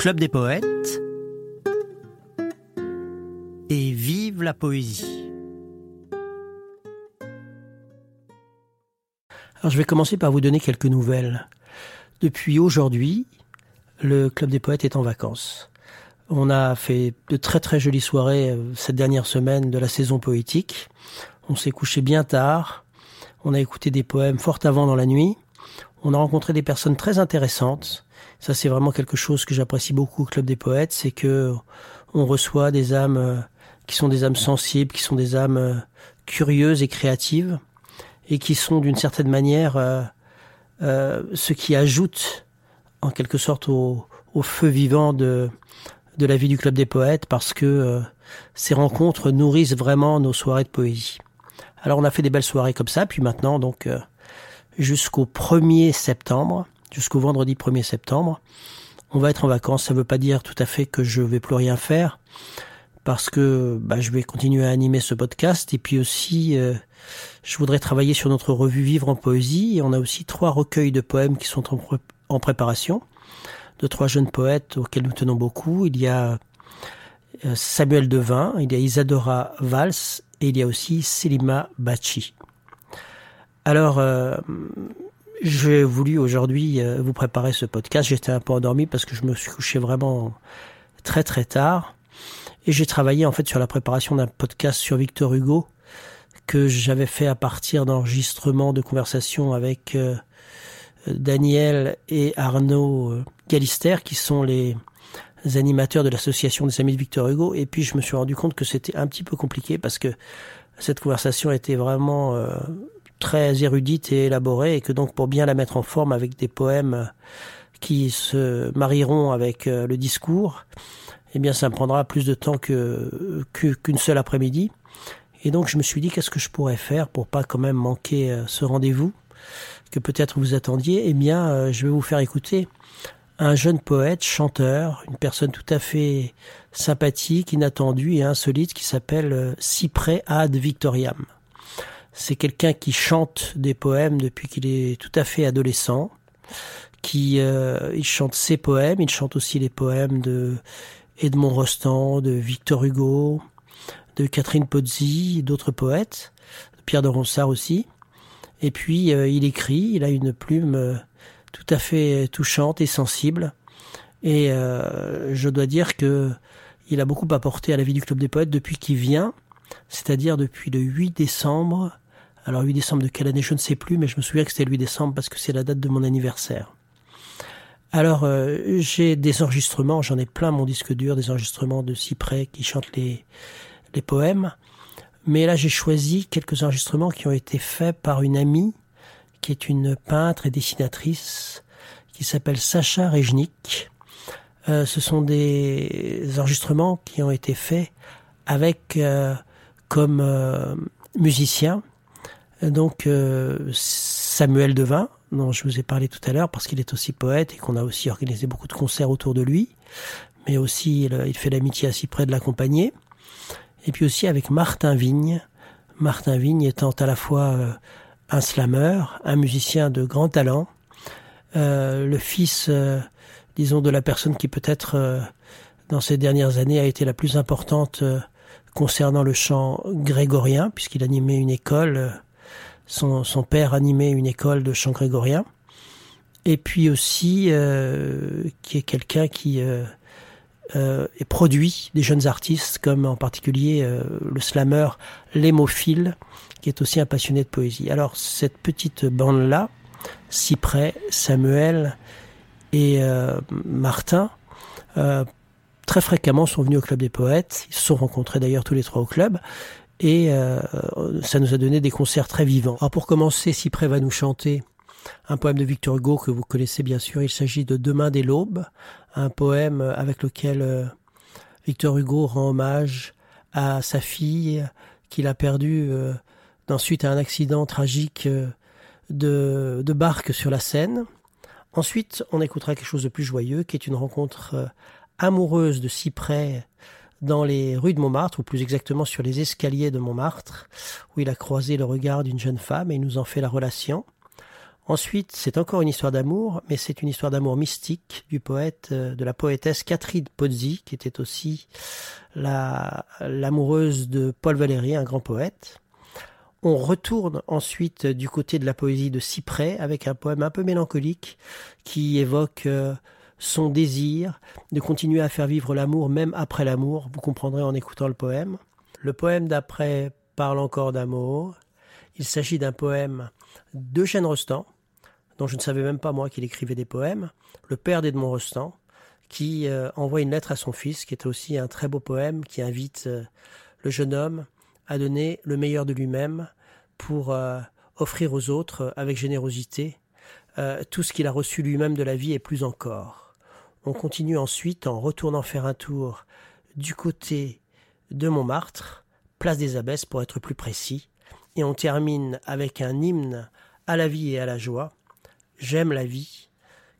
Club des poètes et vive la poésie. Je vais commencer par vous donner quelques nouvelles. Depuis aujourd'hui, le Club des poètes est en vacances. On a fait de très très jolies soirées euh, cette dernière semaine de la saison poétique. On s'est couché bien tard. On a écouté des poèmes fort avant dans la nuit. On a rencontré des personnes très intéressantes. Ça, c'est vraiment quelque chose que j'apprécie beaucoup au Club des Poètes, c'est que on reçoit des âmes euh, qui sont des âmes sensibles, qui sont des âmes euh, curieuses et créatives, et qui sont d'une certaine manière euh, ce qui ajoute en quelque sorte au, feu vivant de, la vie du Club des Poètes, parce que ces rencontres nourrissent vraiment nos soirées de poésie. Alors on a fait des belles soirées comme ça, puis maintenant donc jusqu'au 1er septembre, jusqu'au vendredi 1er septembre. On va être en vacances, ça ne veut pas dire tout à fait que je vais plus rien faire, parce que bah, je vais continuer à animer ce podcast, et puis aussi euh, je voudrais travailler sur notre revue Vivre en poésie, et on a aussi trois recueils de poèmes qui sont en, préparation, de trois jeunes poètes auxquels nous tenons beaucoup. Il y a euh, Samuel Devin, il y a Isadora Valls, et il y a aussi Selima Bachi. Alors, euh, j'ai voulu aujourd'hui euh, vous préparer ce podcast. J'étais un peu endormi parce que je me suis couché vraiment très très tard. Et j'ai travaillé en fait sur la préparation d'un podcast sur Victor Hugo que j'avais fait à partir d'enregistrements de conversations avec euh, Daniel et Arnaud euh, Galister qui sont les animateurs de l'association des amis de Victor Hugo. Et puis je me suis rendu compte que c'était un petit peu compliqué parce que cette conversation était vraiment très érudite et élaborée et que donc pour bien la mettre en forme avec des poèmes qui se marieront avec euh, le discours, eh bien ça me prendra plus de temps que qu'une seule après-midi. Et donc je me suis dit qu'est-ce que je pourrais faire pour pas quand même manquer euh, ce rendez-vous que peut-être vous attendiez? Eh bien euh, je vais vous faire écouter un jeune poète, chanteur, une personne tout à fait sympathique, inattendue et insolite qui s'appelle Cyprès ad Victoriam. C'est quelqu'un qui chante des poèmes depuis qu'il est tout à fait adolescent, qui euh, il chante ses poèmes, il chante aussi les poèmes de Edmond Rostand, de Victor Hugo, de Catherine Pozzi, d'autres poètes, Pierre de Ronsard aussi. Et puis euh, il écrit, il a une plume euh, tout à fait touchante et sensible. Et je dois dire que il a beaucoup apporté à la vie du Club des Poètes depuis qu'il vient, c'est-à-dire depuis le 8 décembre alors 8 décembre de quelle année, je ne sais plus, mais je me souviens que c'était le 8 décembre parce que c'est la date de mon anniversaire. Alors euh, j'ai des enregistrements, j'en ai plein mon disque dur, des enregistrements de Cyprès qui chantent les, les poèmes. Mais là j'ai choisi quelques enregistrements qui ont été faits par une amie qui est une peintre et dessinatrice qui s'appelle Sacha Rejnik. Euh, ce sont des enregistrements qui ont été faits avec euh, comme euh, musicien donc euh, Samuel Devin, dont je vous ai parlé tout à l'heure, parce qu'il est aussi poète et qu'on a aussi organisé beaucoup de concerts autour de lui, mais aussi il, fait l'amitié assez près de l'accompagner. Et puis aussi avec Martin Vigne, Martin Vigne étant à la fois euh, un slammer, un musicien de grand talent, euh, le fils, disons, de la personne qui peut-être dans ces dernières années a été la plus importante concernant le chant grégorien, puisqu'il animait une école son, père animait une école de chant grégorien. Et puis aussi, euh, qui est quelqu'un qui euh, euh, produit des jeunes artistes, comme en particulier euh, le slammer Lémophile, qui est aussi un passionné de poésie. Alors, cette petite bande-là, Cyprès, Samuel et euh, Martin, très fréquemment sont venus au Club des Poètes. Ils se sont rencontrés d'ailleurs tous les trois au club et euh, ça nous a donné des concerts très vivants. Alors pour commencer, Cyprès va nous chanter un poème de Victor Hugo que vous connaissez bien sûr. Il s'agit de Demain dès l'aube, un poème avec lequel euh, Victor Hugo rend hommage à sa fille qu'il a perdue euh, suite à un accident tragique de, de barque sur la Seine. Ensuite, on écoutera quelque chose de plus joyeux, qui est une rencontre amoureuse de Cyprès dans les rues de Montmartre, ou plus exactement sur les escaliers de Montmartre, où il a croisé le regard d'une jeune femme et il nous en fait la relation. Ensuite, c'est encore une histoire d'amour, mais c'est une histoire d'amour mystique du poète, euh, de la poétesse Catherine Pozzi, qui était aussi la, l'amoureuse de Paul Valéry, un grand poète. On retourne ensuite du côté de la poésie de Cyprès avec un poème un peu mélancolique qui évoque euh, son désir de continuer à faire vivre l'amour même après l'amour. Vous comprendrez en écoutant le poème. Le poème d'après parle encore d'amour. Il s'agit d'un poème d'Eugène Rostand, dont je ne savais même pas moi qu'il écrivait des poèmes, le père d'Edmond Rostand, qui euh, envoie une lettre à son fils, qui est aussi un très beau poème qui invite euh, le jeune homme à donner le meilleur de lui-même pour euh, offrir aux autres avec générosité tout ce qu'il a reçu lui-même de la vie et plus encore. On continue ensuite en retournant faire un tour du côté de Montmartre, place des Abbesses pour être plus précis, et on termine avec un hymne à la vie et à la joie, J'aime la vie,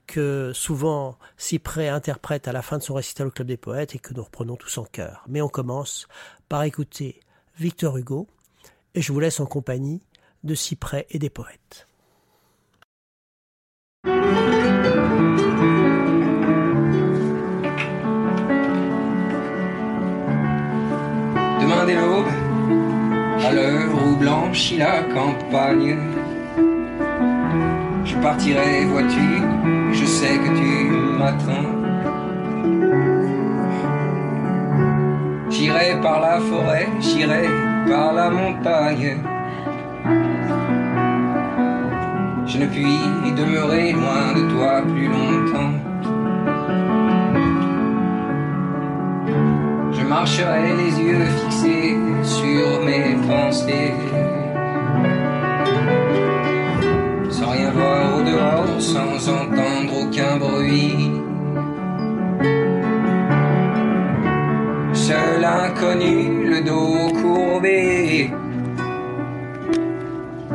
que souvent Cyprès interprète à la fin de son récital au Club des Poètes et que nous reprenons tous en cœur. Mais on commence par écouter Victor Hugo, et je vous laisse en compagnie de Cyprès et des poètes. Blanchit la campagne, je partirai, vois-tu, je sais que tu m'attends. J'irai par la forêt, j'irai par la montagne. Je ne puis demeurer loin de toi plus longtemps. Marcherai les yeux fixés sur mes pensées. rien voir au dehors sans entendre aucun bruit. Seul inconnu, le dos courbé,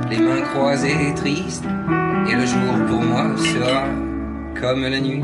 les mains croisées tristes, et le jour pour moi sera comme la nuit.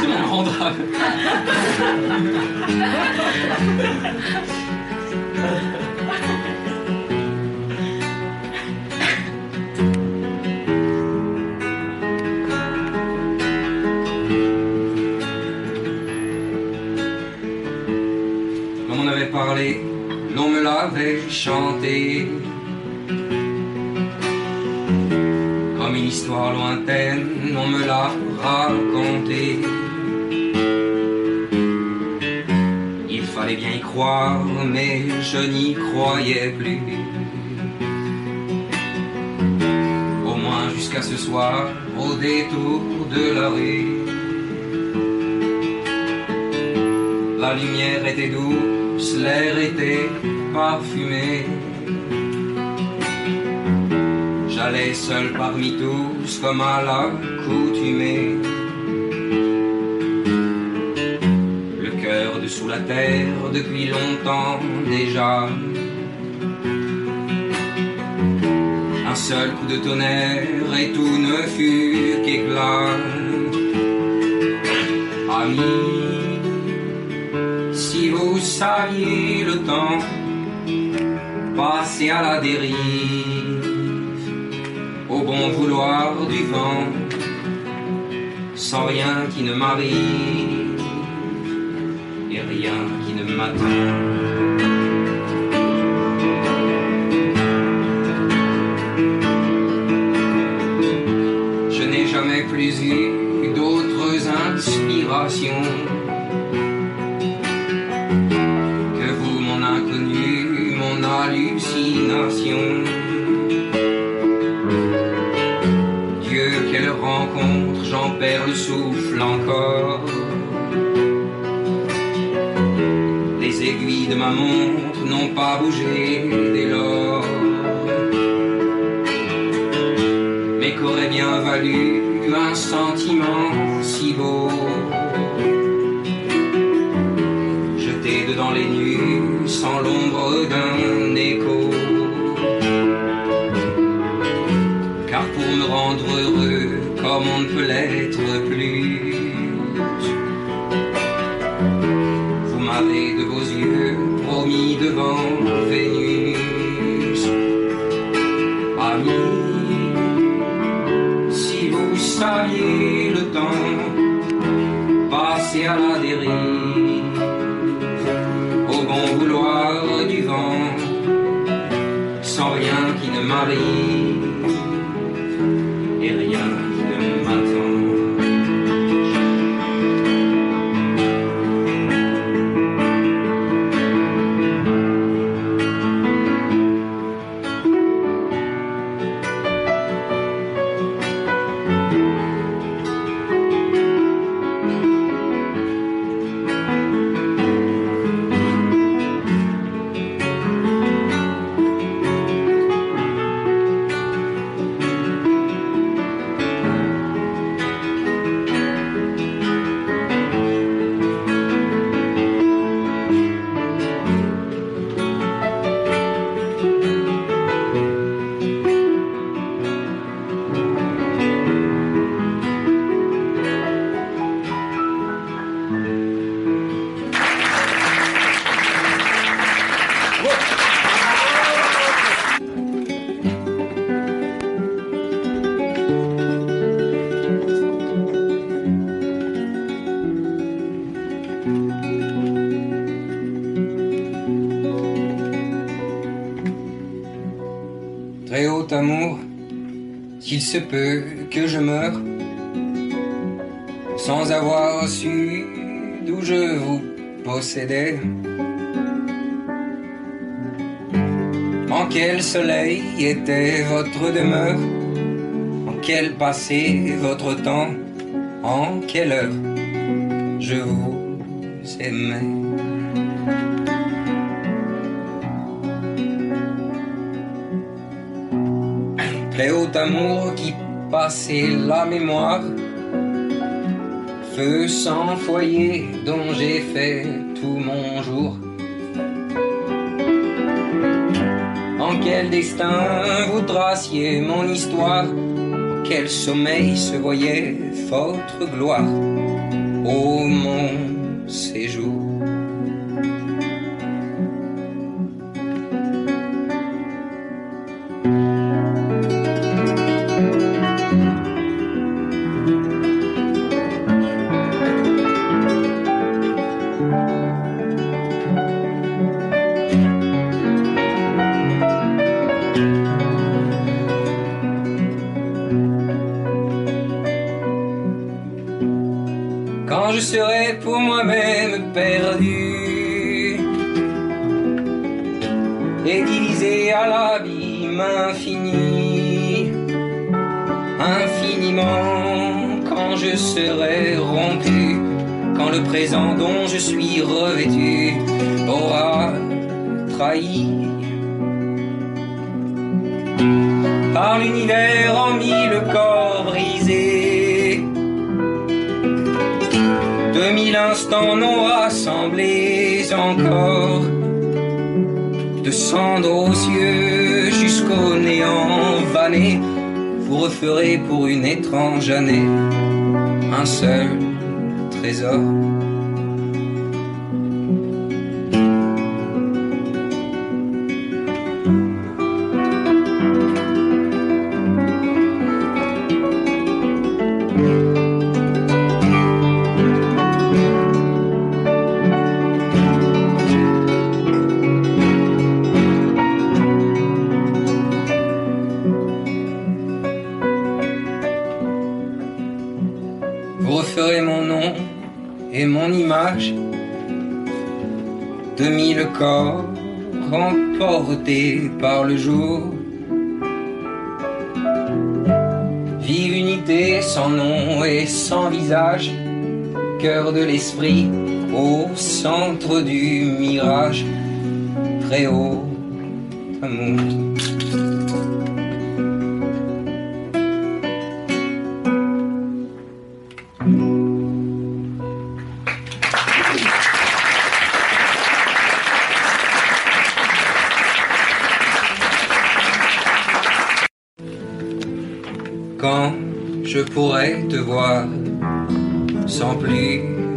C'est mon grand drame. l'on me l'avait chanté. Une histoire lointaine, on me l'a raconté. Il fallait bien y croire, mais je n'y croyais plus. Au moins jusqu'à ce soir, au détour de la rue. La lumière était douce l'air était parfumé. J'allais seul parmi tous comme à l'accoutumée. Le cœur dessous la terre depuis longtemps déjà. seul coup de tonnerre et tout ne fut qu'éclat. Amis, si vous saviez le temps passé à la dérive, bon vouloir du vent, sans rien qui ne m'arrive et rien qui ne m'attend. Ma montre n'ont pas bougé dès lors. Mais qu'aurait bien valu un sentiment si beau? Jeté dedans les nues sans l'ombre d'un écho. Car pour me rendre heureux, comme on ne peut l'être plus, alone se peut que je meure, sans avoir su d'où je vous possédais. En quel soleil était votre demeure? En quel passé votre temps? En quelle heure? Je vous aimais Très haut amour qui passait la mémoire. Feu sans foyer dont j'ai fait tout mon jour. En quel destin vous traciez mon histoire? Quel sommeil se voyait votre gloire. Ô mon Quand je serai pour moi-même perdu et divisé à l'abîme infini, infiniment, quand je serai rompu, quand le présent dont je suis revêtu aura trahi. Par l'univers en mille corps mille instants nous rassemblés encore, de cendres aux yeux jusqu'au néant vanné, vous referez pour une étrange année un seul trésor. par le jour. Vive unité sans nom et sans visage, cœur de l'esprit au centre du mirage, très haut, amour.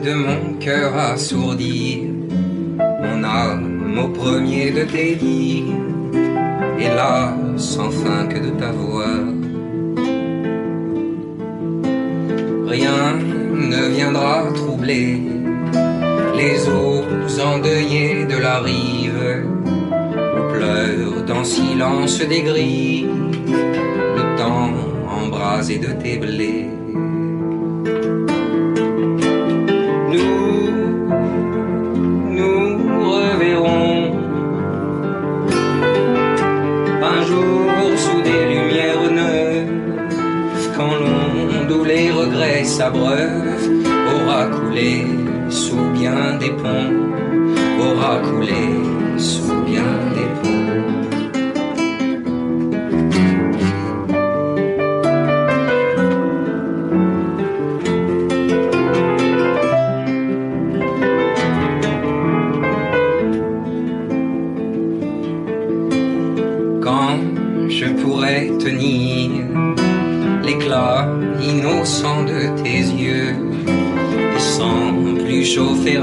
de mon cœur assourdi, mon âme au premier de tes dires, et là, sans fin que de ta voix. Rien ne viendra troubler les eaux endeuillées de la rive, où pleure dans silence des grilles, le temps embrasé de tes blés. s'abreuve aura coulé sous bien des ponts, aura coulé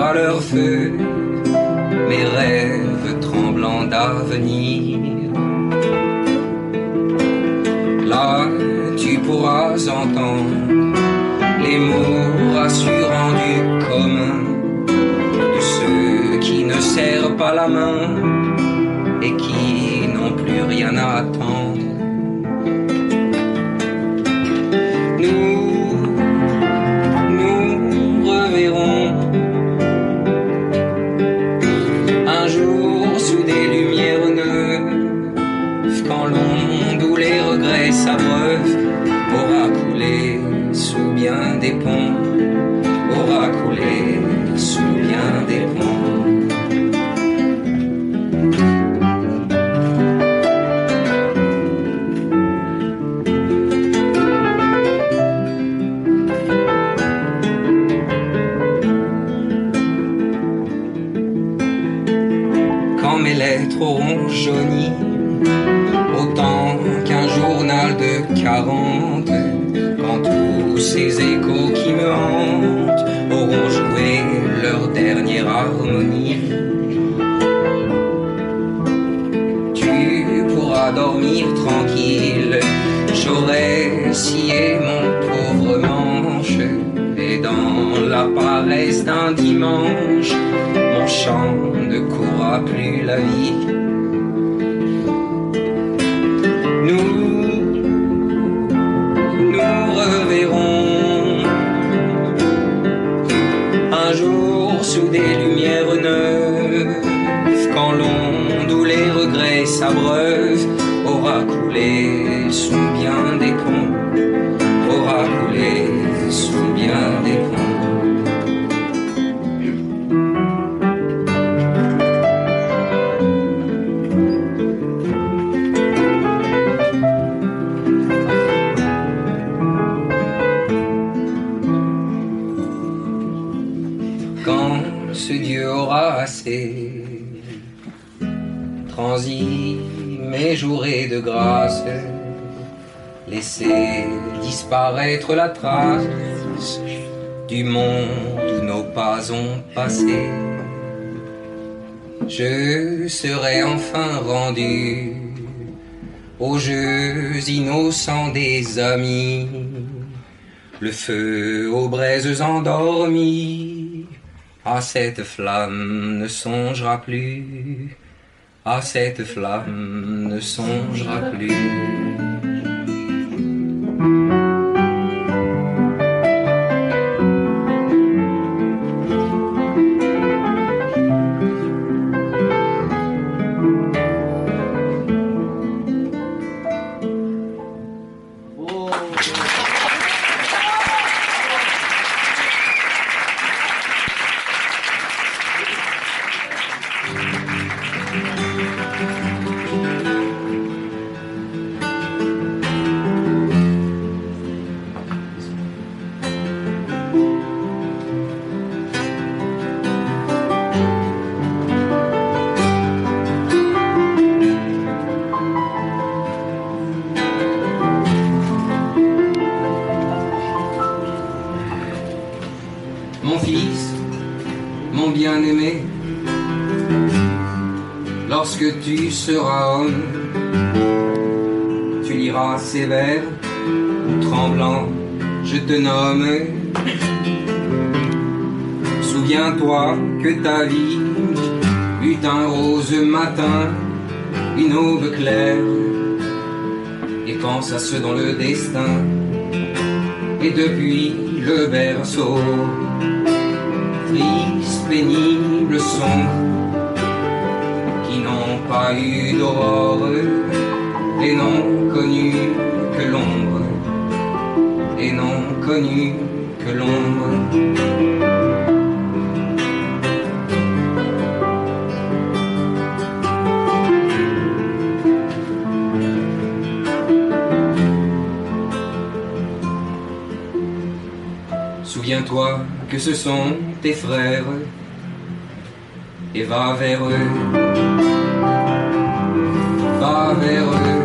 à leur feu mes rêves tremblants d'avenir. Sa s'abreuve aura coulé sous bien sans-y mes de grâce. Laissez disparaître la trace du monde où nos pas ont passé. Je serai enfin rendu aux jeux innocents des amis, le feu aux braises endormies. À cette flamme ne songera plus à cette flamme ne songera plus. Ces vers, tremblant, je te nomme. Souviens-toi que ta vie eut un rose matin, une aube claire, et pense à ceux dont le destin est depuis le berceau triste, pénible sont qui n'ont pas eu d'aurore et n'ont connu que l'ombre. Et n'ont connu que l'ombre. Souviens-toi que ce sont tes frères et va vers eux, va vers eux,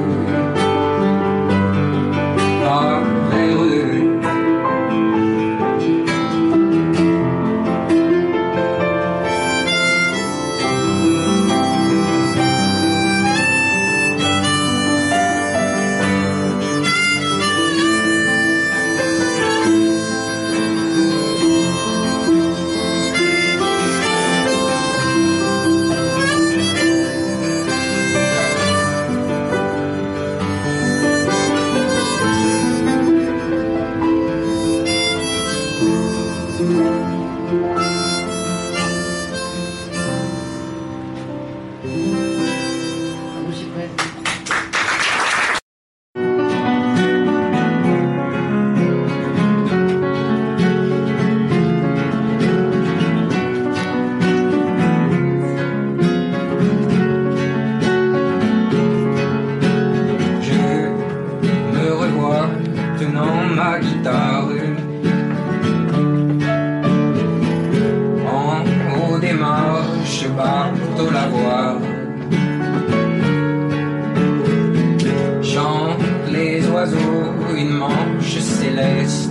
tenant ma guitare en haut des marches bateau la voix. Chantent les oiseaux une manche céleste.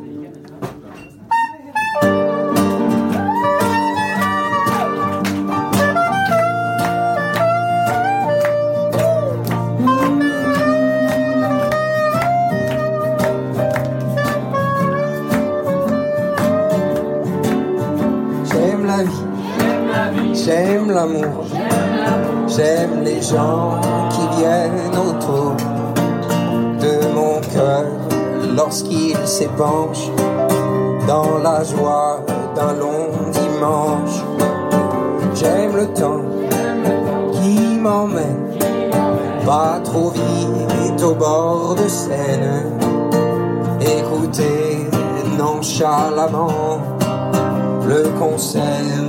le temps qui m'emmène pas trop vite au bord de Seine. Écouter nonchalamment le concert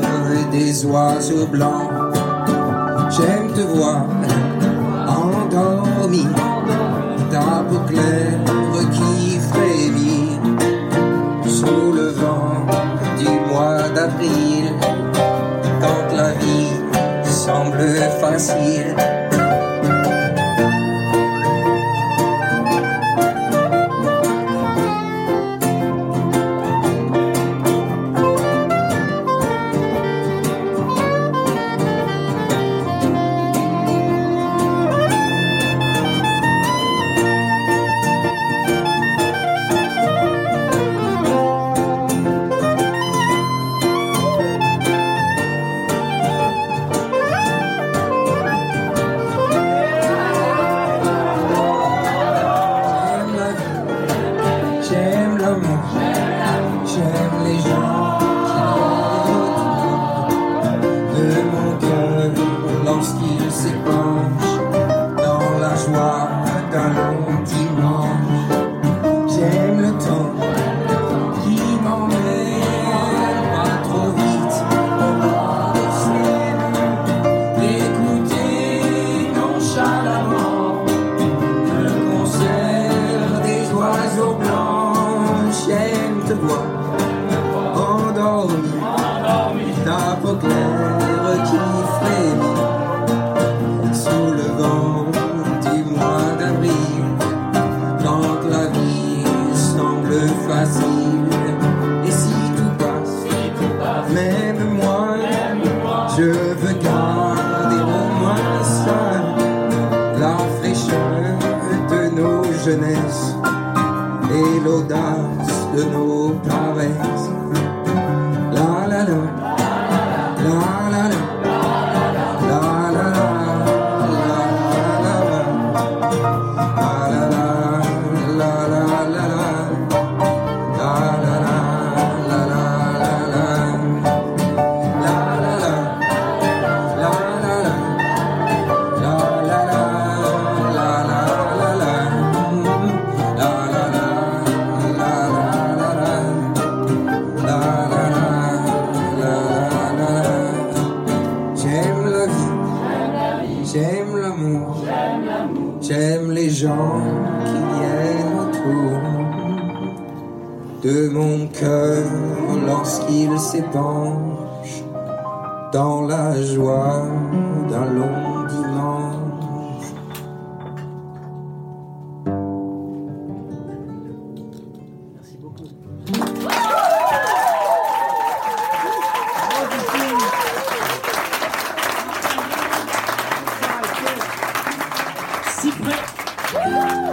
des oiseaux blancs. J'aime te voir endormi, ta peau claire qui frémit sous le vent du mois d'avril, if I see it. La